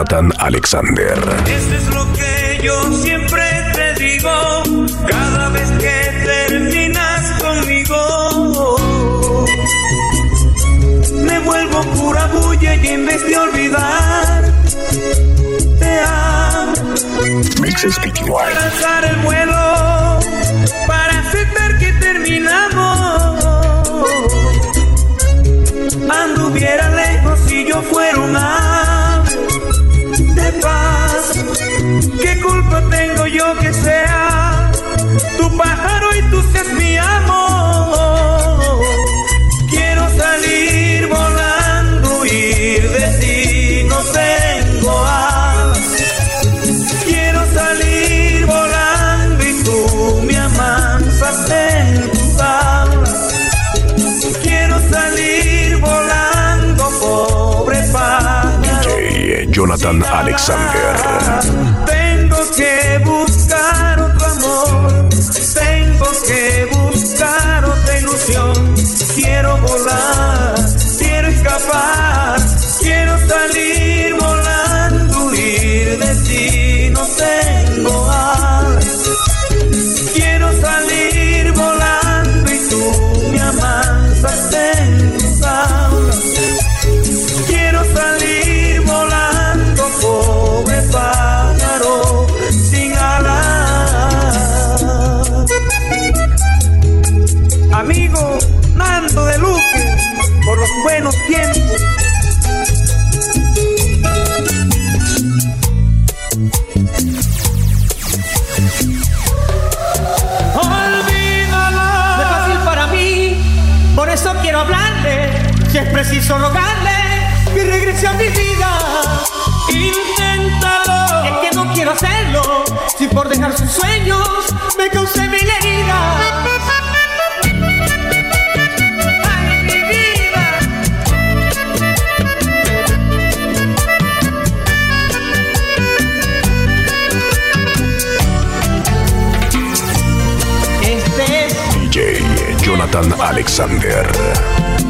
Jonathan Alexander. Eso es lo que yo siempre te digo cada vez que terminas conmigo. Me vuelvo pura bulla y en vez de olvidar, te amo. Mixes el vuelo, yo que sea tu pájaro y tú seas mi amor? Quiero salir volando, ir de ti, no tengo alas. Quiero salir volando y tú me amansas en tus alas. Quiero salir volando, pobre pájaro. DJ Jonathan Alexander. Preciso rogarle que regrese a mi vida. Inténtalo. Es que no quiero hacerlo, si por dejar sus sueños me causé mil heridas. Ay, mi vida. Este es DJ Jonathan Alexander.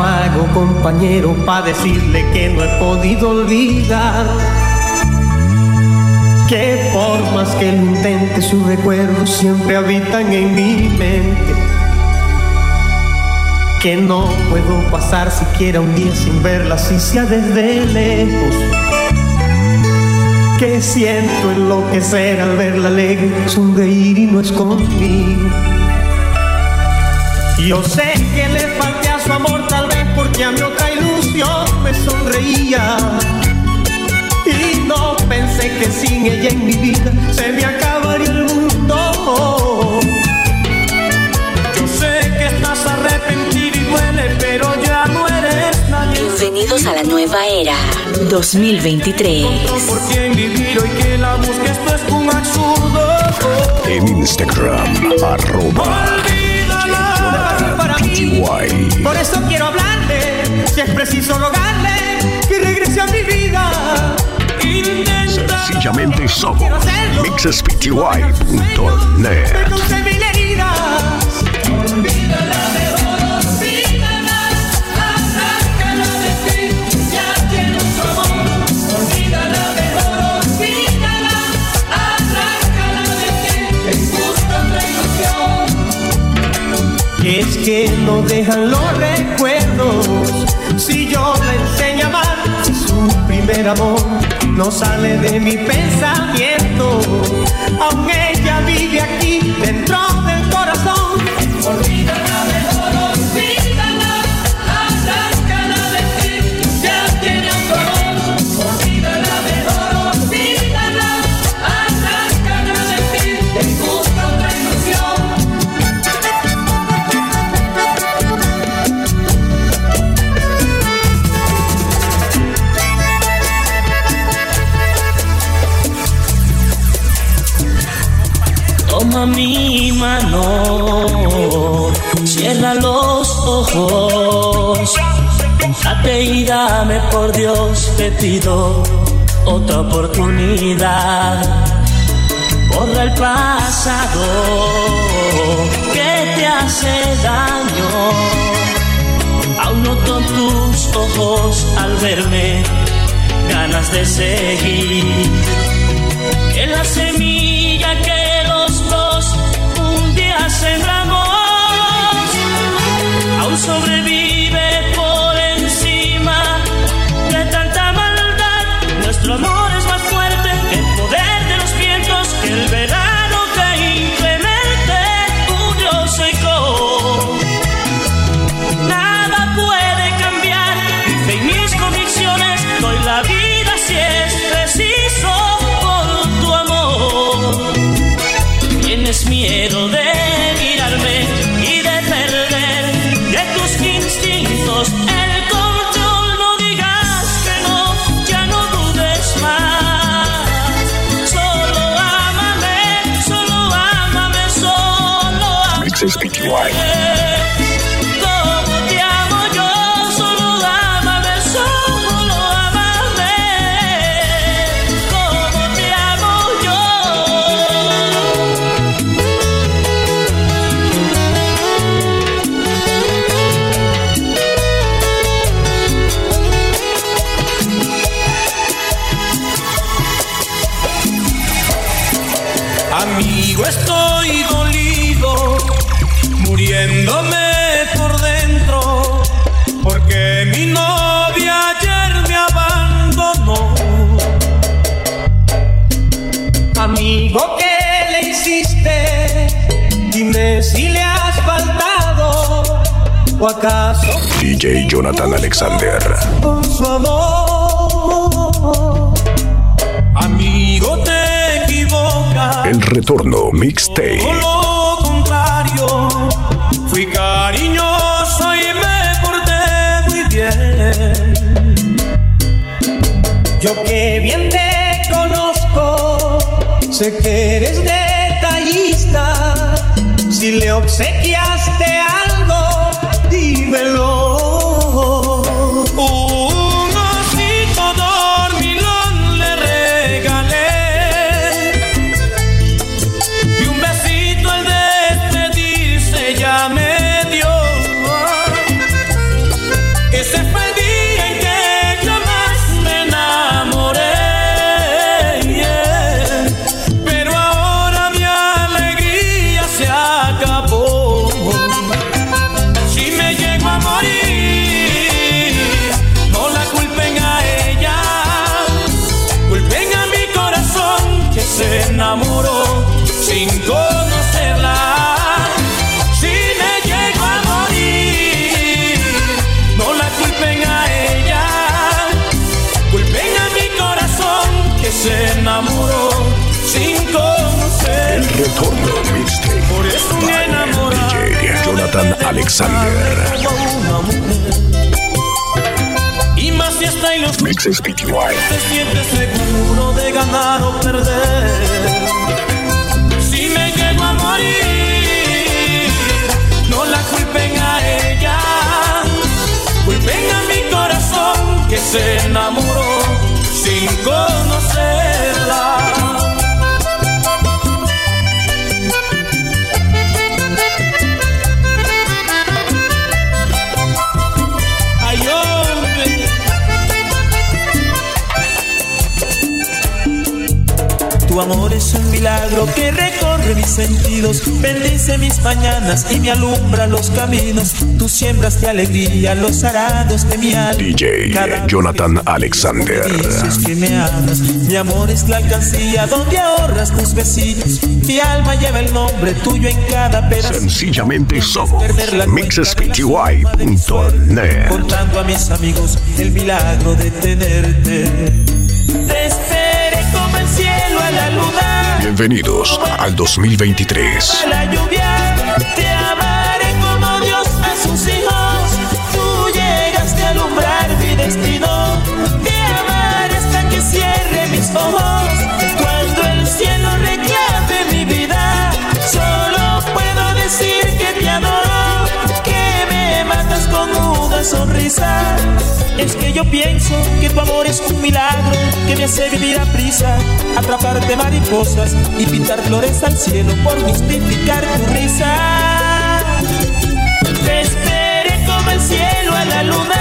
¿Cómo hago, compañero, para decirle que no he podido olvidar? Que por más que lo intente, sus recuerdos siempre habitan en mi mente. Que no puedo pasar siquiera un día sin verla, si sea desde lejos. Que siento enloquecer al verla alegre, sonreír y no es conmigo. Yo sé que le falté a su amor tal vez porque a mi otra ilusión me sonreía. Y no pensé que sin ella en mi vida se me acabaría el mundo. Yo sé que estás arrepentido y duele, pero ya no eres nadie. Bienvenidos a la nueva era 2023. Por quien vivir hoy que la busques, esto es un absurdo. En Instagram, arroba Olvídala. Para mí, por eso quiero hablarle, si es preciso rogarle que regrese a mi vida. Sencillamente somos mixespty.net. Es que no dejan los recuerdos amor no sale de mi pensamiento. Aún ella vive aquí dentro del corazón. Olvídala mano, cierra los ojos, date y dame por Dios, te pido otra oportunidad. Borra el pasado que te hace daño, aún noto tus ojos al verme, ganas de seguir. En la semilla que sembramos, aún sobrevive por encima de tanta maldad. Nuestro amor es más fuerte que el poder de los vientos, que el verano Mixes PTY. Amigo, ¿qué le hiciste? Dime si le has faltado, o acaso DJ Jonathan Alexander. con su amor. Amigo, te equivocas. El retorno mixtape. Le obsequiaste Jonathan Alexander. Y más si está en los Mixes PTY. se siente seguro de ganar o perder. Si me llego a morir, no la culpen a ella, culpen a mi corazón que se enamoró sin conocerla. Tu amor es un milagro que recorre mis sentidos, bendice mis mañanas y me alumbra los caminos. Tú siembras de alegría los arados de mi alma. DJ Cada Jonathan que Alexander. Dices que me amas, mi amor es la alcancía donde ahorras tus besillos. Mi alma lleva el nombre tuyo en cada pedazo. Sencillamente somos mixespty.net. Contando a mis amigos el milagro de tenerte. El cielo a la luna. Bienvenidos al 2023. a la lluvia. Te amaré como Dios a sus hijos. Tú llegaste a alumbrar mi destino. Te amaré hasta que cierre mis ojos. Sonrisa. Es que yo pienso que tu amor es un milagro que me hace vivir a prisa, atraparte mariposas y pintar flores al cielo por justificar tu risa. Te como el cielo a la luna,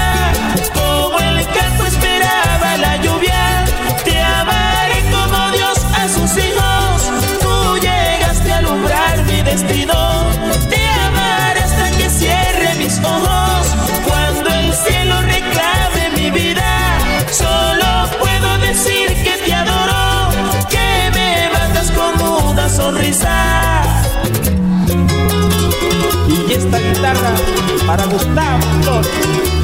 esta guitarra para Gustavo Flor,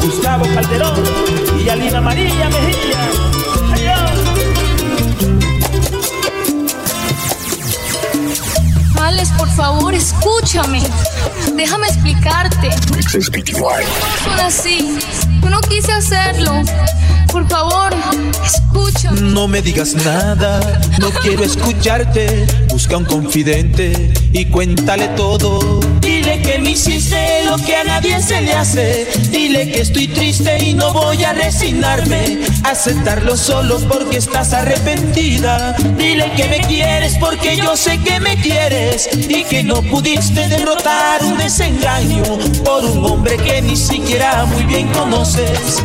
Gustavo Calderón y Alina María Mejía. Alex, por favor, escúchame. Déjame explicarte. Son así. Yo no quise hacerlo. Por favor, escúchame. No me digas nada, no quiero escucharte. Busca un confidente y cuéntale todo. Dile que me hiciste lo que a nadie se le hace. Dile que estoy triste y no voy a resignarme. Aceptarlo solo porque estás arrepentida. Dile que me quieres porque yo sé que me quieres. Y que no pudiste derrotar un desengaño por un hombre que ni siquiera muy bien conoces.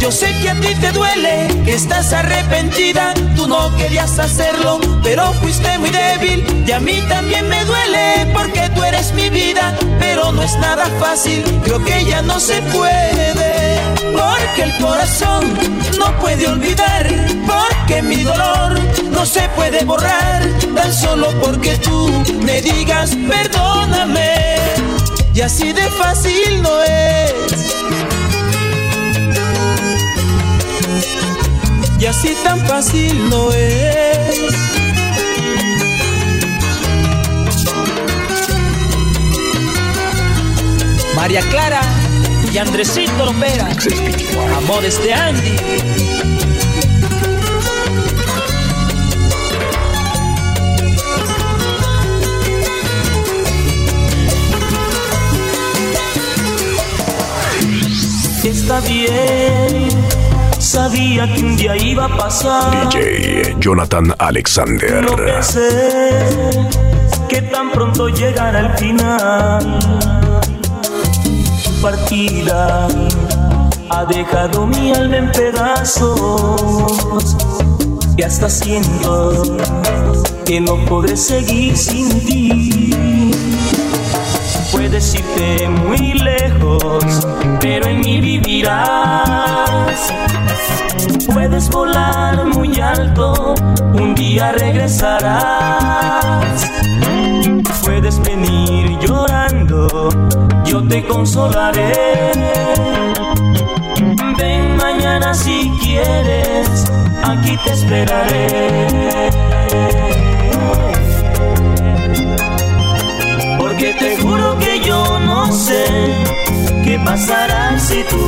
Yo sé que a ti te duele, que estás arrepentida, tú no querías hacerlo, pero fuiste muy débil. Y a mí también me duele porque tú eres mi vida, pero no es nada fácil, creo que ya no se puede, porque el corazón no puede olvidar, porque mi dolor no se puede borrar, tan solo porque tú me digas perdóname, y así de fácil no es. Así tan fácil no es. María Clara y Andresito Lopera, Amores de Andy. Está bien Sabía que un día iba a pasar. DJ Jonathan Alexander. No pensé que tan pronto llegara el final. Tu partida ha dejado mi alma en pedazos. Y hasta siento que no podré seguir sin ti. Puedes irte muy lejos, pero en mí vivirás. Puedes volar muy alto, un día regresarás. Puedes venir llorando, yo te consolaré. Ven mañana si quieres, aquí te esperaré. No sé qué pasará si tú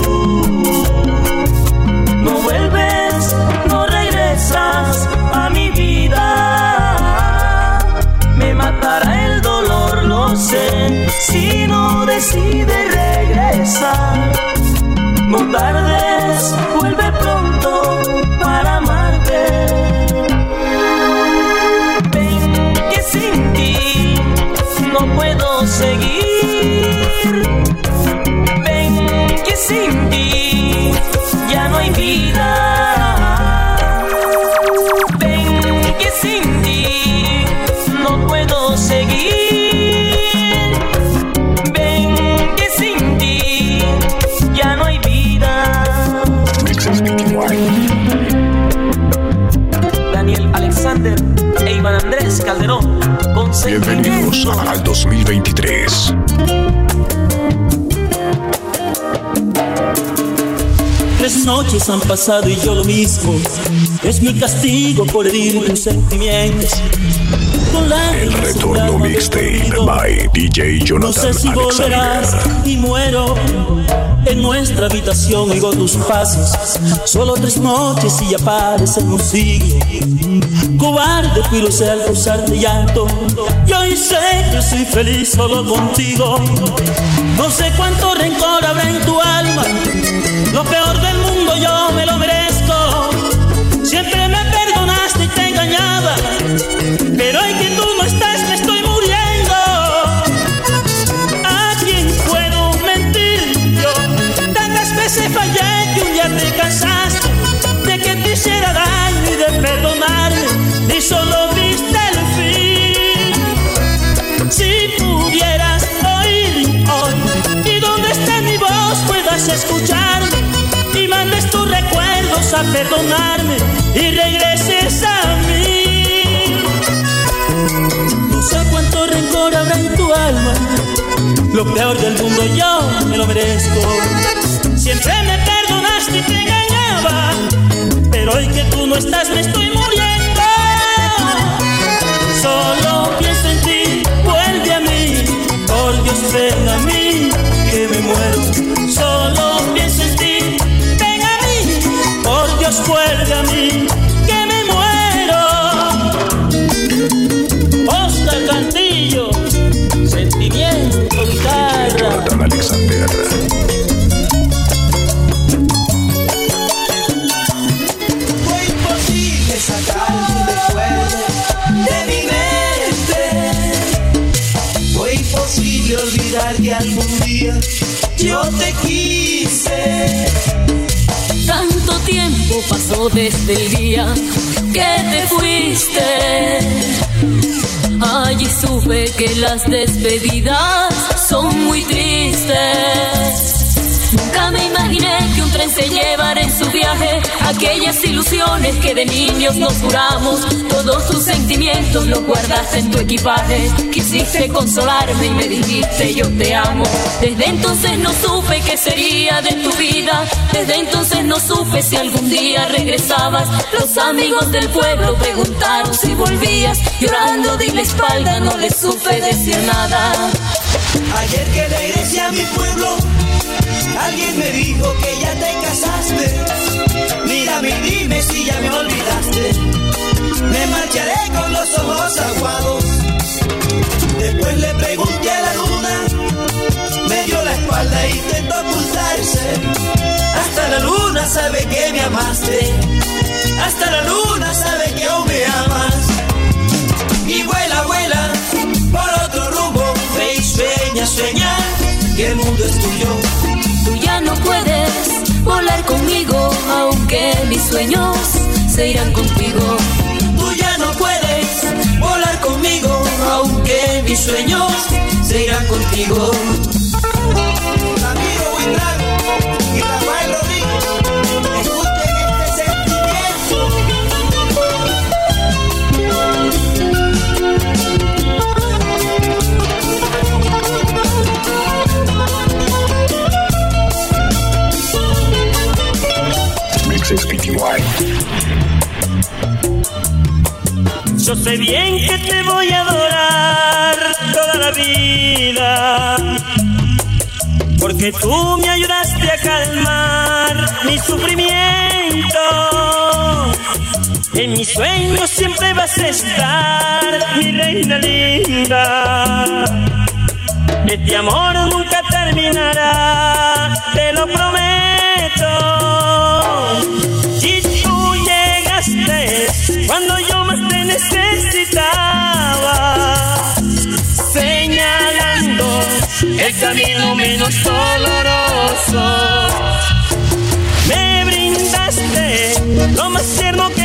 no vuelves, no regresas a mi vida. Me matará el dolor, lo sé, si no decides regresar. No tardes, Calderón. con Bienvenidos al 2023. Tres noches han pasado y yo lo mismo. Es mi castigo por herir tus sentimientos. Con El lágrimas retorno mixtape by DJ No Jonathan sé si volverás y muero en nuestra habitación oigo tus pasos. Solo tres noches y ya parecen un siglo. Cobarde fui lo sé al causarte llanto. Y hoy sé que soy feliz solo contigo. No sé cuánto rencor habrá en tu alma. Lo peor del mundo yo me lo merezco. Siempre me perdonaste y te engañaba. Pero hoy que tú no estás me estoy muriendo. ¿A quién puedo mentir yo? Tantas veces fallé y un día te cansaste de que te hiciera daño y de perdonarme. Ni solo viste el fin. Si pudieras oír hoy y donde está mi voz puedas escucharme y mandes tus recuerdos a perdonarme peor del mundo yo me lo merezco. Siempre me perdonaste y te engañaba. Pero hoy que tú no estás me estoy muriendo. Solo pienso en ti, vuelve a mí. Por Dios ven a mí que me muero. Solo pienso en ti, ven a mí. Por Dios vuelve a mí pasó desde el día que te fuiste. Allí supe que las despedidas son muy tristes. Nunca me imaginé que un tren se llevara en su viaje aquellas ilusiones que de niños nos juramos. Todos tus sentimientos los guardaste en tu equipaje. Quisiste consolarme y me dijiste yo te amo. Desde entonces no supe qué sería de tu vida. Desde entonces no supe si algún día regresabas. Los amigos del pueblo preguntaron si volvías. Llorando di la espalda, no les supe decir nada. Ayer que regresé a mi pueblo, alguien me dijo que ya te casaste. Mírame y dime si ya me olvidaste. Me marcharé con los ojos aguados. Después le pregunté a la luna, me dio la espalda e intentó ocultarse. Hasta la luna sabe que me amaste. Hasta la luna sabe que aún me amas. Y vuela, vuela por otro sueña, sueña que el mundo es tuyo. Tú ya no puedes volar conmigo, aunque mis sueños se irán contigo. Tú ya no puedes volar conmigo, aunque mis sueños se irán contigo. Yo sé bien que te voy a adorar toda la vida. Porque tú me ayudaste a calmar mi sufrimiento. En mis sueños siempre vas a estar, mi reina linda. Este amor nunca terminará, te lo prometo. Y tú llegaste cuando necesitaba, señalando el camino menos doloroso. Me brindaste lo más tierno que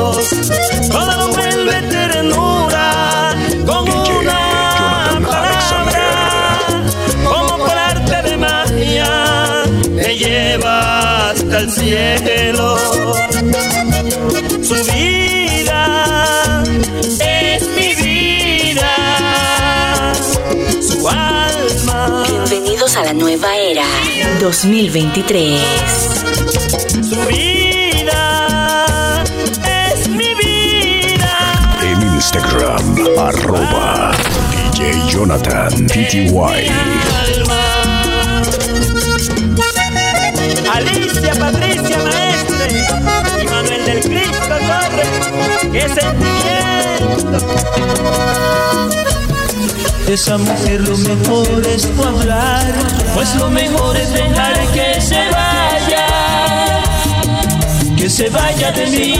Todo lo vuelve ternura con DJ una Jonathan palabra. Como por arte de magia me lleva hasta el cielo. Su vida es mi vida. Su alma. Bienvenidos a la nueva era 2023. Arroba DJ Jonathan PTY. Alicia Patricia Maestre y Manuel del Cristo Torres. ¡Qué sentimiento! Esa mujer lo mejor es tu hablar, pues lo mejor es dejar que se vaya. Que se vaya de mí,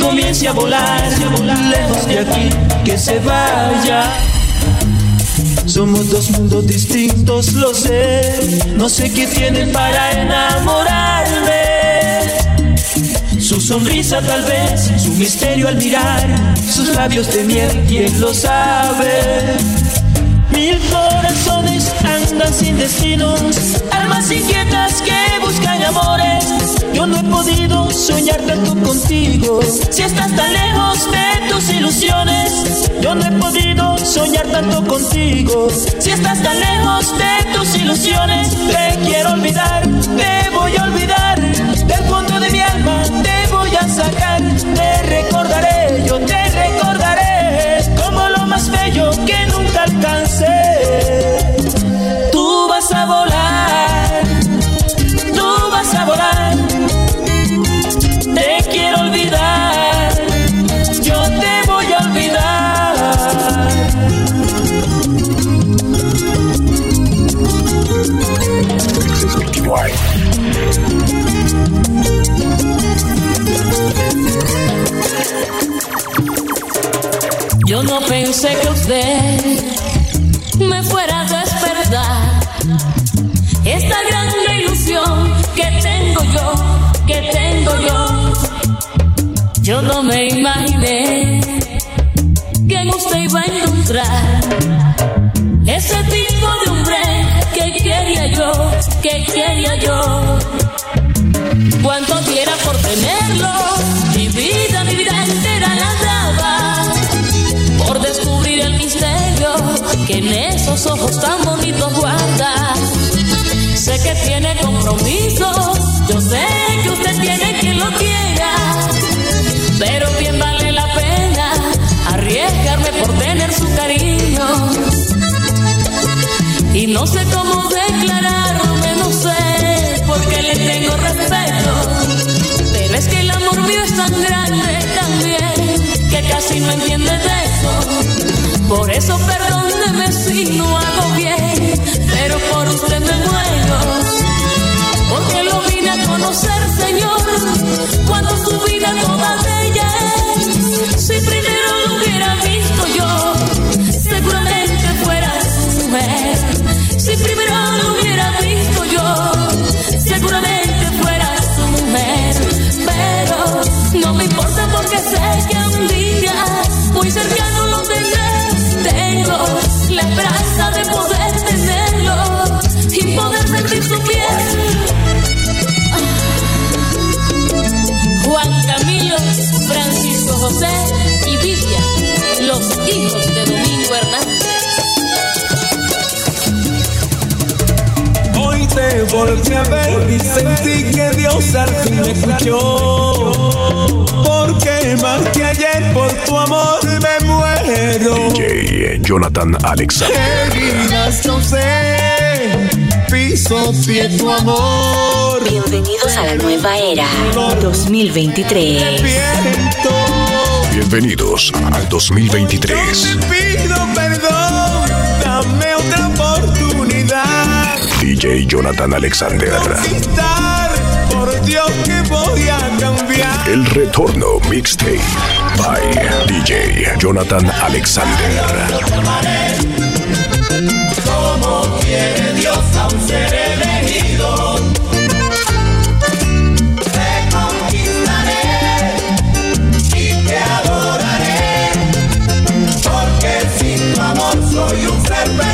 comience a volar, lejos de aquí, que se vaya. Somos dos mundos distintos, lo sé. No sé qué tienen para enamorarme. Su sonrisa tal vez, su misterio al mirar, sus labios de miel, quién lo sabe. Mil corazones andan sin destinos, almas inquietas que buscan amores. Yo no he podido soñar tanto contigo, si estás tan lejos de tus ilusiones. Yo no he podido soñar tanto contigo, si estás tan lejos de tus ilusiones. Te quiero olvidar, te voy a olvidar, usted iba a encontrar ese tipo de hombre que quería yo, que quería yo. Cuánto diera por tenerlo, mi vida, mi vida entera la daba por descubrir el misterio que en esos ojos tan bonitos guarda. Sé que tiene compromiso, yo sé cariño. Y no sé cómo declararme, no sé, porque le tengo respeto. Pero es que el amor mío es tan grande también, que casi no entiende de eso. Por eso perdóneme si no hago bien, pero por usted me te volví a ver y sentí que Dios al fin me escuchó. Porque más que ayer por tu amor me muero. DJ Jonathan Alexander. Heridas no sé, piso pie tu amor. Bienvenidos a la nueva era 2023. Viento, Bienvenidos al 2023. pido perdón, DJ Jonathan Alexander. Por Dios que voy a cambiar. El retorno mixtape by DJ Jonathan Alexander. Como quiere Dios a un ser elegido. Te conquistaré y te adoraré. Porque sin tu amor soy un ser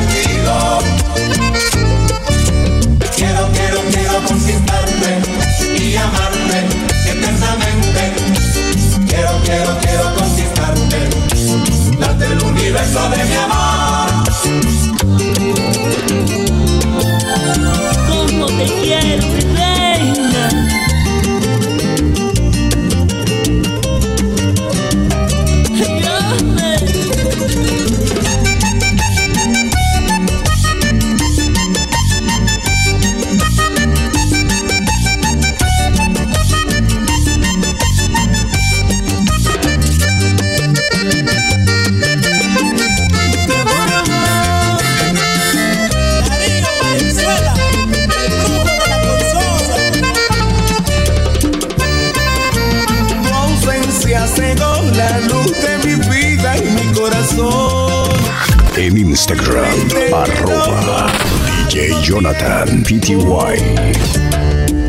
Instagram, arroba DJ Jonathan PTY.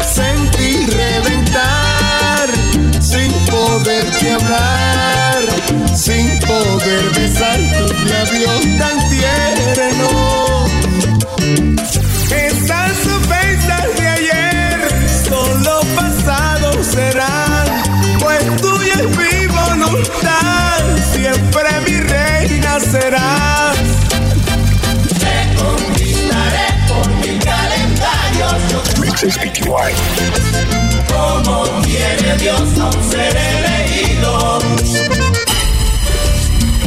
Sentí reventar sin poderte hablar, sin poder besar tus labios tan tiernos. Esas ofensas de ayer solo pasado serán, pues tuya es mi voluntad, siempre mi reina serás. Mixes PTY. Como quiere Dios a un ser elegido.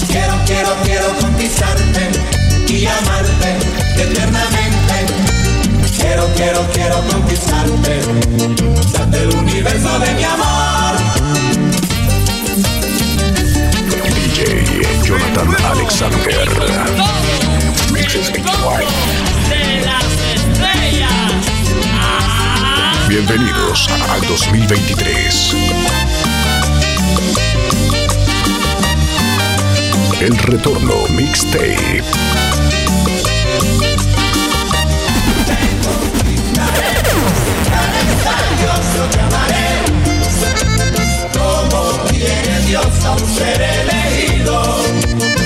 Quiero, quiero, quiero conquistarte y amarte eternamente. Quiero, quiero, quiero conquistarte, darte el universo de mi amor. DJ Jonathan Alexander. Mixes. Bienvenidos al 2023. El retorno mixtape. Dios a un ser elegido.